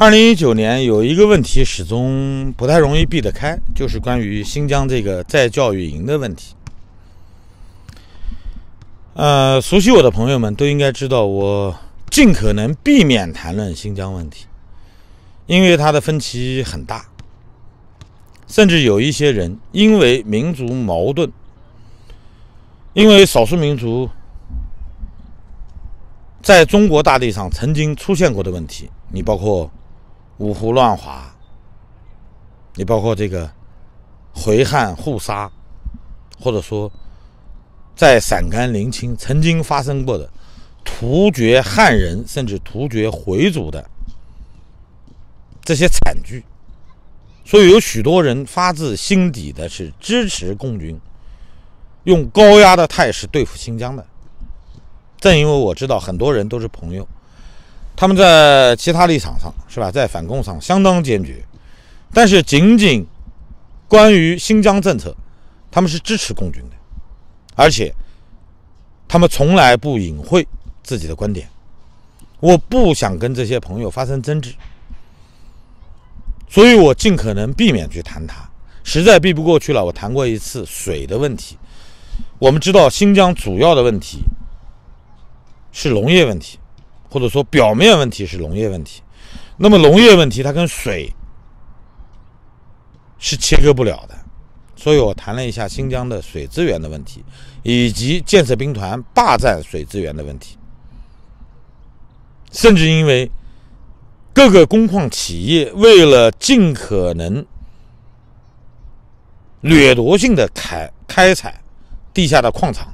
二零一九年有一个问题始终不太容易避得开，就是关于新疆这个在教育营的问题。呃，熟悉我的朋友们都应该知道，我尽可能避免谈论新疆问题，因为它的分歧很大，甚至有一些人因为民族矛盾，因为少数民族在中国大地上曾经出现过的问题，你包括五胡乱华，你包括这个回汉互杀，或者说。在陕甘临清曾经发生过的突厥汉人甚至突厥回族的这些惨剧，所以有许多人发自心底的是支持共军用高压的态势对付新疆的。正因为我知道很多人都是朋友，他们在其他立场上是吧，在反共上相当坚决，但是仅仅关于新疆政策，他们是支持共军的。而且，他们从来不隐晦自己的观点。我不想跟这些朋友发生争执，所以我尽可能避免去谈它。实在避不过去了，我谈过一次水的问题。我们知道，新疆主要的问题是农业问题，或者说表面问题是农业问题。那么，农业问题它跟水是切割不了的。所以我谈了一下新疆的水资源的问题，以及建设兵团霸占水资源的问题，甚至因为各个工矿企业为了尽可能掠夺性的开开采地下的矿场，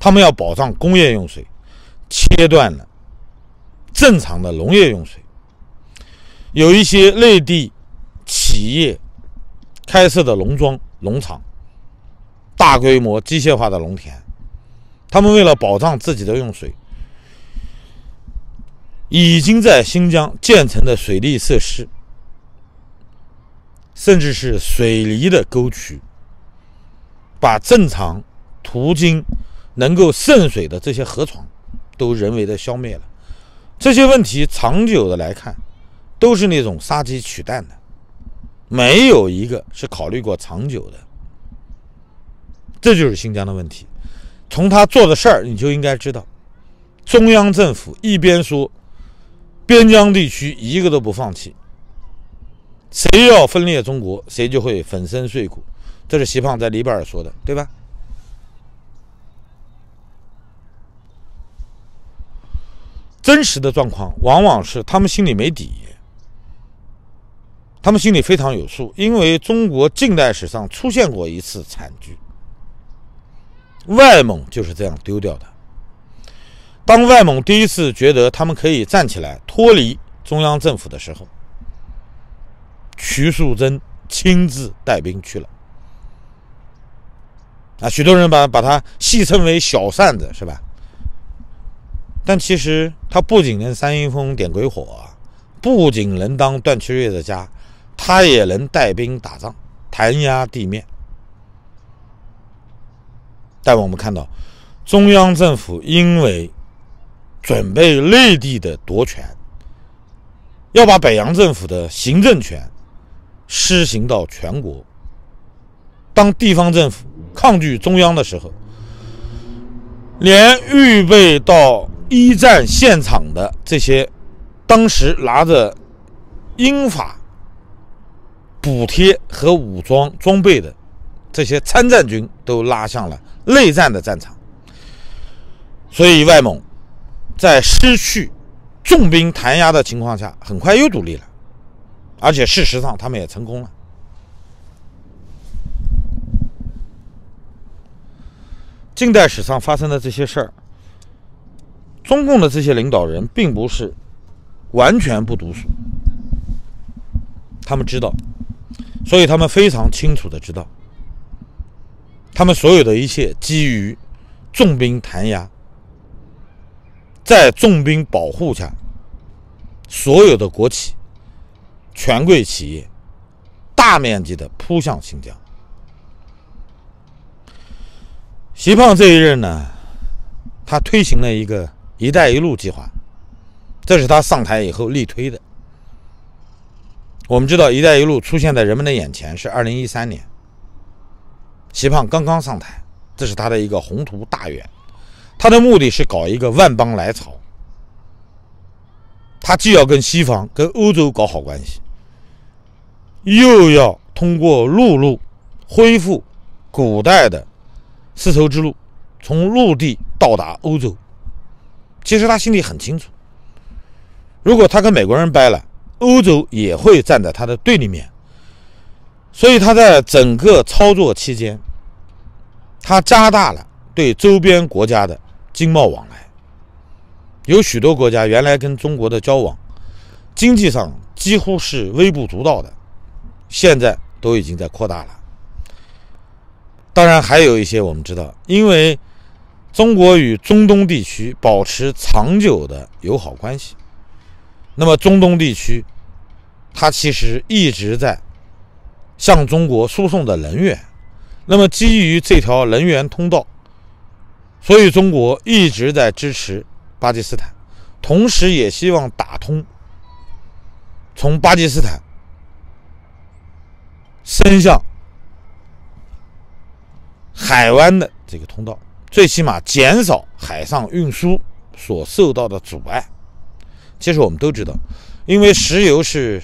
他们要保障工业用水，切断了正常的农业用水，有一些内地企业。开设的农庄、农场、大规模机械化的农田，他们为了保障自己的用水，已经在新疆建成的水利设施，甚至是水泥的沟渠，把正常途经能够渗水的这些河床都人为的消灭了。这些问题长久的来看，都是那种杀鸡取蛋的。没有一个是考虑过长久的，这就是新疆的问题。从他做的事儿，你就应该知道，中央政府一边说边疆地区一个都不放弃，谁要分裂中国，谁就会粉身碎骨。这是习胖在里边尔说的，对吧？真实的状况往往是他们心里没底。他们心里非常有数，因为中国近代史上出现过一次惨剧，外蒙就是这样丢掉的。当外蒙第一次觉得他们可以站起来脱离中央政府的时候，徐树铮亲自带兵去了。啊，许多人把把他戏称为“小扇子”，是吧？但其实他不仅能三阴风点鬼火，不仅能当段祺瑞的家。他也能带兵打仗，弹压地面。但我们看到，中央政府因为准备内地的夺权，要把北洋政府的行政权施行到全国。当地方政府抗拒中央的时候，连预备到一战现场的这些当时拿着英法。补贴和武装装备的这些参战军都拉向了内战的战场，所以外蒙在失去重兵弹压的情况下，很快又独立了，而且事实上他们也成功了。近代史上发生的这些事儿，中共的这些领导人并不是完全不读书，他们知道。所以他们非常清楚的知道，他们所有的一切基于重兵弹压，在重兵保护下，所有的国企、权贵企业大面积的扑向新疆。习胖这一任呢，他推行了一个“一带一路”计划，这是他上台以后力推的。我们知道“一带一路”出现在人们的眼前是二零一三年，习胖刚刚上台，这是他的一个宏图大愿，他的目的是搞一个万邦来朝，他既要跟西方、跟欧洲搞好关系，又要通过陆路恢复古代的丝绸之路，从陆地到达欧洲。其实他心里很清楚，如果他跟美国人掰了，欧洲也会站在他的对立面。所以他在整个操作期间，他加大了对周边国家的经贸往来。有许多国家原来跟中国的交往，经济上几乎是微不足道的，现在都已经在扩大了。当然，还有一些我们知道，因为。中国与中东地区保持长久的友好关系，那么中东地区，它其实一直在向中国输送的能源，那么基于这条能源通道，所以中国一直在支持巴基斯坦，同时也希望打通从巴基斯坦伸向海湾的这个通道。最起码减少海上运输所受到的阻碍。其实我们都知道，因为石油是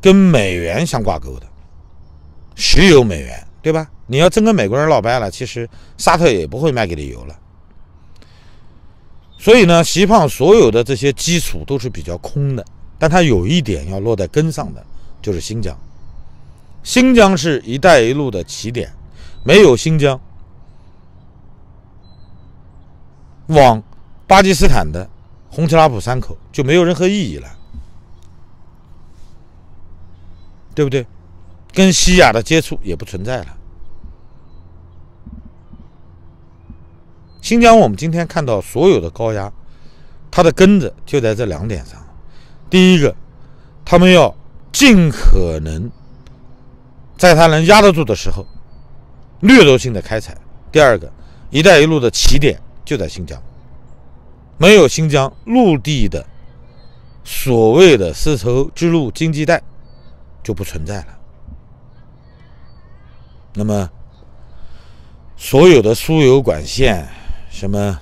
跟美元相挂钩的，石油美元，对吧？你要真跟美国人闹掰了，其实沙特也不会卖给你油了。所以呢，习胖所有的这些基础都是比较空的，但他有一点要落在根上的，就是新疆。新疆是一带一路的起点，没有新疆。往巴基斯坦的洪齐拉普山口就没有任何意义了，对不对？跟西亚的接触也不存在了。新疆，我们今天看到所有的高压，它的根子就在这两点上：第一个，他们要尽可能在他能压得住的时候，掠夺性的开采；第二个，“一带一路”的起点。就在新疆，没有新疆陆地的所谓的丝绸之路经济带就不存在了。那么，所有的输油管线、什么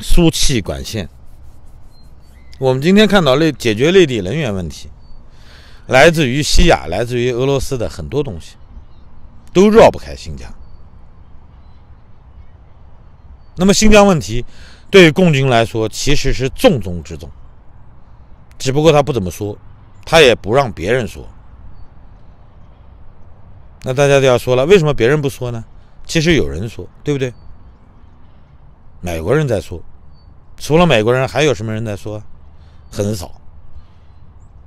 输气管线，我们今天看到内解决内地能源问题，来自于西亚、来自于俄罗斯的很多东西，都绕不开新疆。那么新疆问题对共军来说其实是重中之重，只不过他不怎么说，他也不让别人说。那大家就要说了，为什么别人不说呢？其实有人说，对不对？美国人在说，除了美国人还有什么人在说？很少，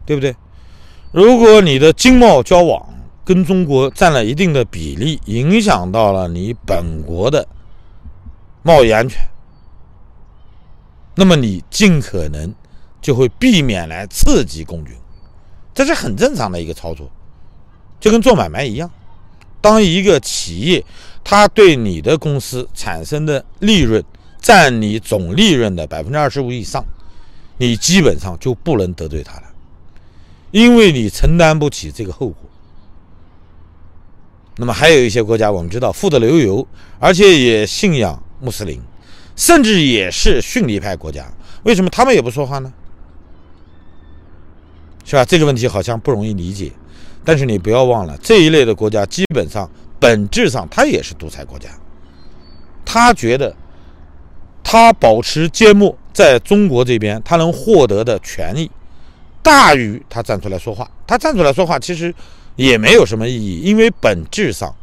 对不对？如果你的经贸交往跟中国占了一定的比例，影响到了你本国的。贸易安全，那么你尽可能就会避免来刺激共军，这是很正常的一个操作，就跟做买卖一样。当一个企业它对你的公司产生的利润占你总利润的百分之二十五以上，你基本上就不能得罪他了，因为你承担不起这个后果。那么还有一些国家，我们知道富得流油，而且也信仰。穆斯林，甚至也是逊尼派国家，为什么他们也不说话呢？是吧？这个问题好像不容易理解，但是你不要忘了，这一类的国家基本上本质上它也是独裁国家。他觉得他保持缄默，在中国这边他能获得的权益大于他站出来说话。他站出来说话其实也没有什么意义，因为本质上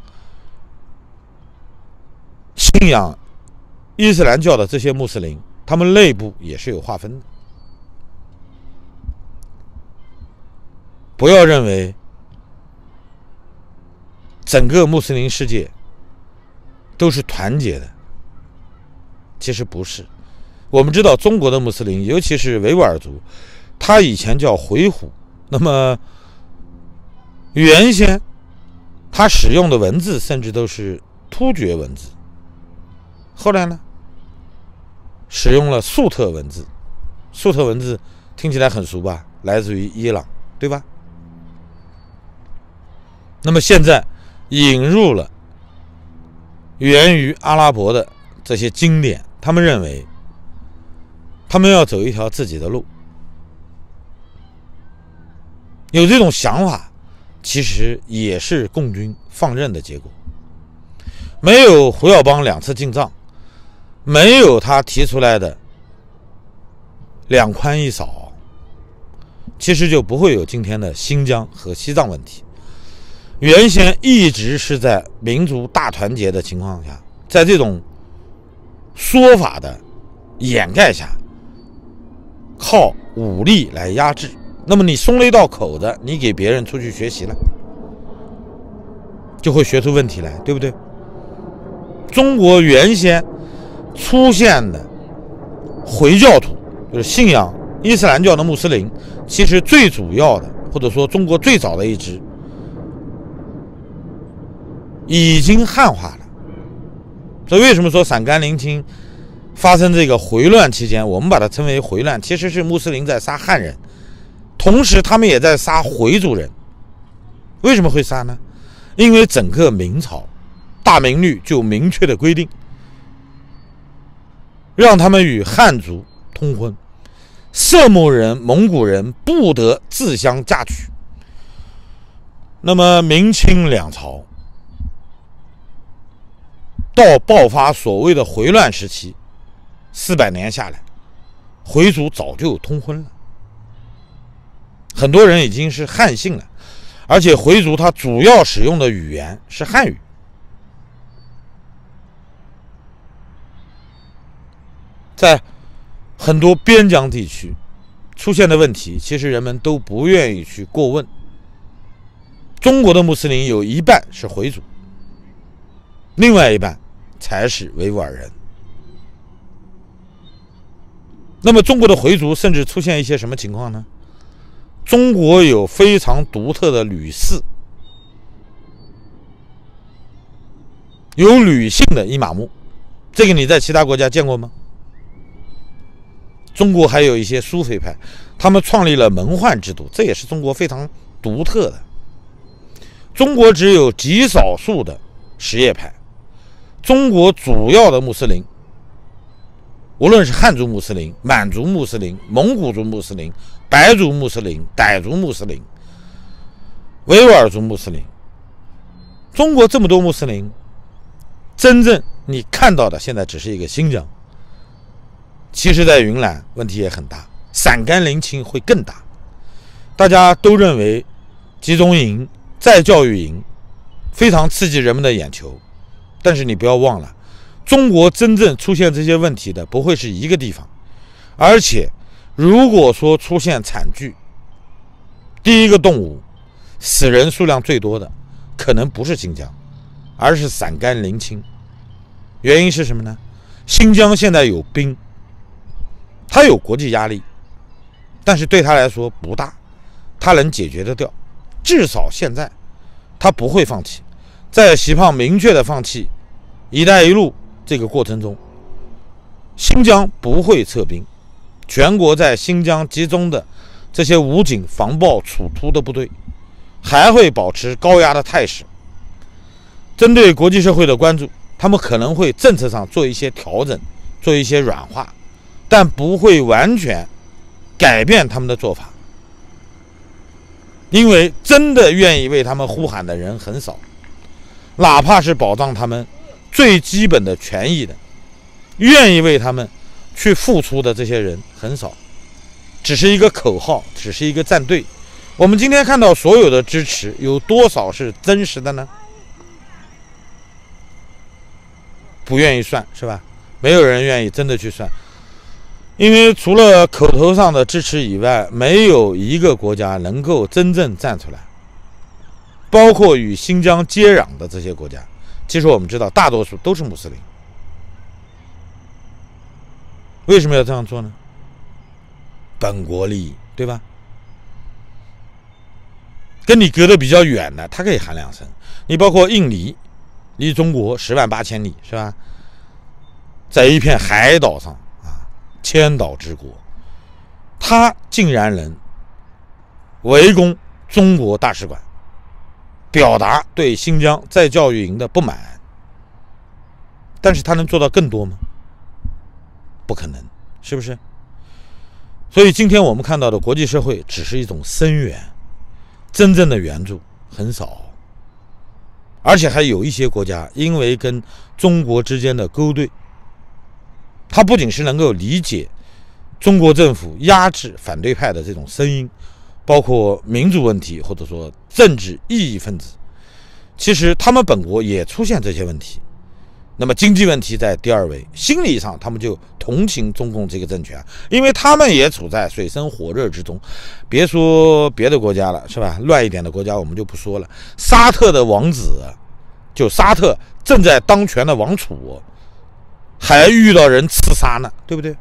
信仰。伊斯兰教的这些穆斯林，他们内部也是有划分的。不要认为整个穆斯林世界都是团结的，其实不是。我们知道中国的穆斯林，尤其是维吾尔族，他以前叫回鹘，那么原先他使用的文字甚至都是突厥文字。后来呢，使用了粟特文字，粟特文字听起来很熟吧？来自于伊朗，对吧？那么现在引入了源于阿拉伯的这些经典，他们认为他们要走一条自己的路，有这种想法，其实也是共军放任的结果。没有胡耀邦两次进藏，没有他提出来的两宽一少，其实就不会有今天的新疆和西藏问题。原先一直是在民族大团结的情况下，在这种说法的掩盖下，靠武力来压制。那么你松了一道口子，你给别人出去学习了，就会学出问题来，对不对？中国原先出现的回教徒，就是信仰伊斯兰教的穆斯林，其实最主要的，或者说中国最早的一支，已经汉化了。所以为什么说陕甘宁青发生这个回乱期间，我们把它称为回乱，其实是穆斯林在杀汉人，同时他们也在杀回族人。为什么会杀呢？因为整个明朝。大明律就明确的规定，让他们与汉族通婚，色目人、蒙古人不得自相嫁娶。那么明清两朝到爆发所谓的回乱时期，四百年下来，回族早就通婚了，很多人已经是汉姓了，而且回族他主要使用的语言是汉语。在很多边疆地区出现的问题，其实人们都不愿意去过问。中国的穆斯林有一半是回族，另外一半才是维吾尔人。那么，中国的回族甚至出现一些什么情况呢？中国有非常独特的吕氏，有女性的伊玛目，这个你在其他国家见过吗？中国还有一些苏菲派，他们创立了门宦制度，这也是中国非常独特的。中国只有极少数的什叶派，中国主要的穆斯林，无论是汉族穆斯林、满族穆斯林、蒙古族穆斯林、白族穆斯林、傣族穆斯林、维吾尔族穆斯林，中国这么多穆斯林，真正你看到的现在只是一个新疆。其实，在云南问题也很大，陕甘宁青会更大。大家都认为集中营、再教育营非常刺激人们的眼球，但是你不要忘了，中国真正出现这些问题的不会是一个地方，而且如果说出现惨剧，第一个动物死人数量最多的可能不是新疆，而是陕甘宁青。原因是什么呢？新疆现在有兵。他有国际压力，但是对他来说不大，他能解决得掉。至少现在，他不会放弃。在习胖明确的放弃“一带一路”这个过程中，新疆不会撤兵，全国在新疆集中的这些武警防暴处突的部队还会保持高压的态势。针对国际社会的关注，他们可能会政策上做一些调整，做一些软化。但不会完全改变他们的做法，因为真的愿意为他们呼喊的人很少，哪怕是保障他们最基本的权益的，愿意为他们去付出的这些人很少，只是一个口号，只是一个战队。我们今天看到所有的支持，有多少是真实的呢？不愿意算是吧？没有人愿意真的去算。因为除了口头上的支持以外，没有一个国家能够真正站出来，包括与新疆接壤的这些国家。其实我们知道，大多数都是穆斯林。为什么要这样做呢？本国利益，对吧？跟你隔得比较远的，他可以喊两声。你包括印尼，离中国十万八千里，是吧？在一片海岛上。千岛之国，他竟然能围攻中国大使馆，表达对新疆再教育营的不满。但是他能做到更多吗？不可能，是不是？所以今天我们看到的国际社会只是一种声援，真正的援助很少，而且还有一些国家因为跟中国之间的勾兑，他不仅是能够理解中国政府压制反对派的这种声音，包括民主问题或者说政治异议分子，其实他们本国也出现这些问题。那么经济问题在第二位，心理上他们就同情中共这个政权，因为他们也处在水深火热之中。别说别的国家了，是吧？乱一点的国家我们就不说了。沙特的王子，就沙特正在当权的王储，还遇到人刺杀呢，对不对？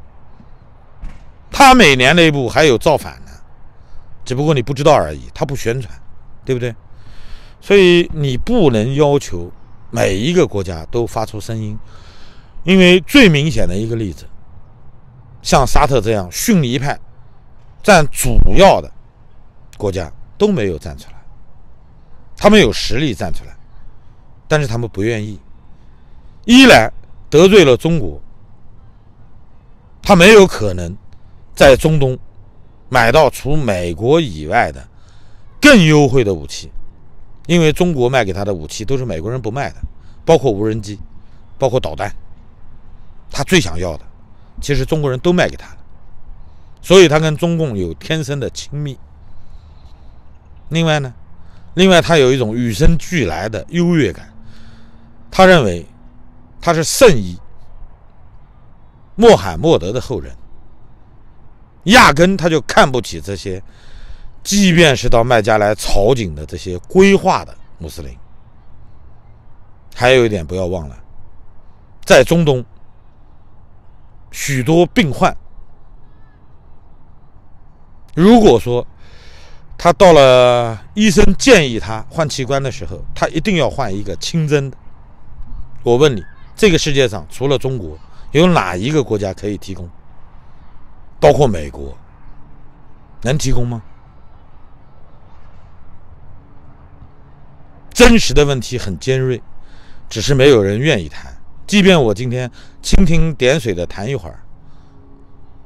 他每年内部还有造反呢，只不过你不知道而已，他不宣传，对不对？所以你不能要求。每一个国家都发出声音，因为最明显的一个例子，像沙特这样逊尼派占主要的国家都没有站出来，他们有实力站出来，但是他们不愿意。一来得罪了中国，他没有可能在中东买到除美国以外的更优惠的武器。因为中国卖给他的武器都是美国人不卖的，包括无人机，包括导弹，他最想要的，其实中国人都卖给他了，所以他跟中共有天生的亲密。另外呢，另外他有一种与生俱来的优越感，他认为他是圣裔，穆罕默德的后人，压根他就看不起这些。即便是到麦加来朝觐的这些规划的穆斯林，还有一点不要忘了，在中东许多病患，如果说他到了医生建议他换器官的时候，他一定要换一个清真的。我问你，这个世界上除了中国，有哪一个国家可以提供？包括美国，能提供吗？真实的问题很尖锐，只是没有人愿意谈。即便我今天蜻蜓点水的谈一会儿，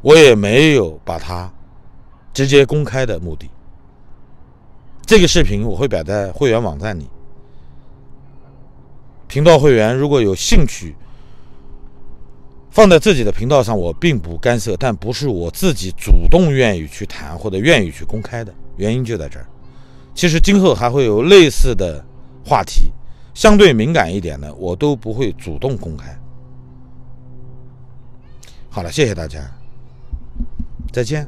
我也没有把它直接公开的目的。这个视频我会摆在会员网站里，频道会员如果有兴趣放在自己的频道上，我并不干涉，但不是我自己主动愿意去谈或者愿意去公开的原因就在这儿。其实今后还会有类似的。话题相对敏感一点的，我都不会主动公开。好了，谢谢大家，再见。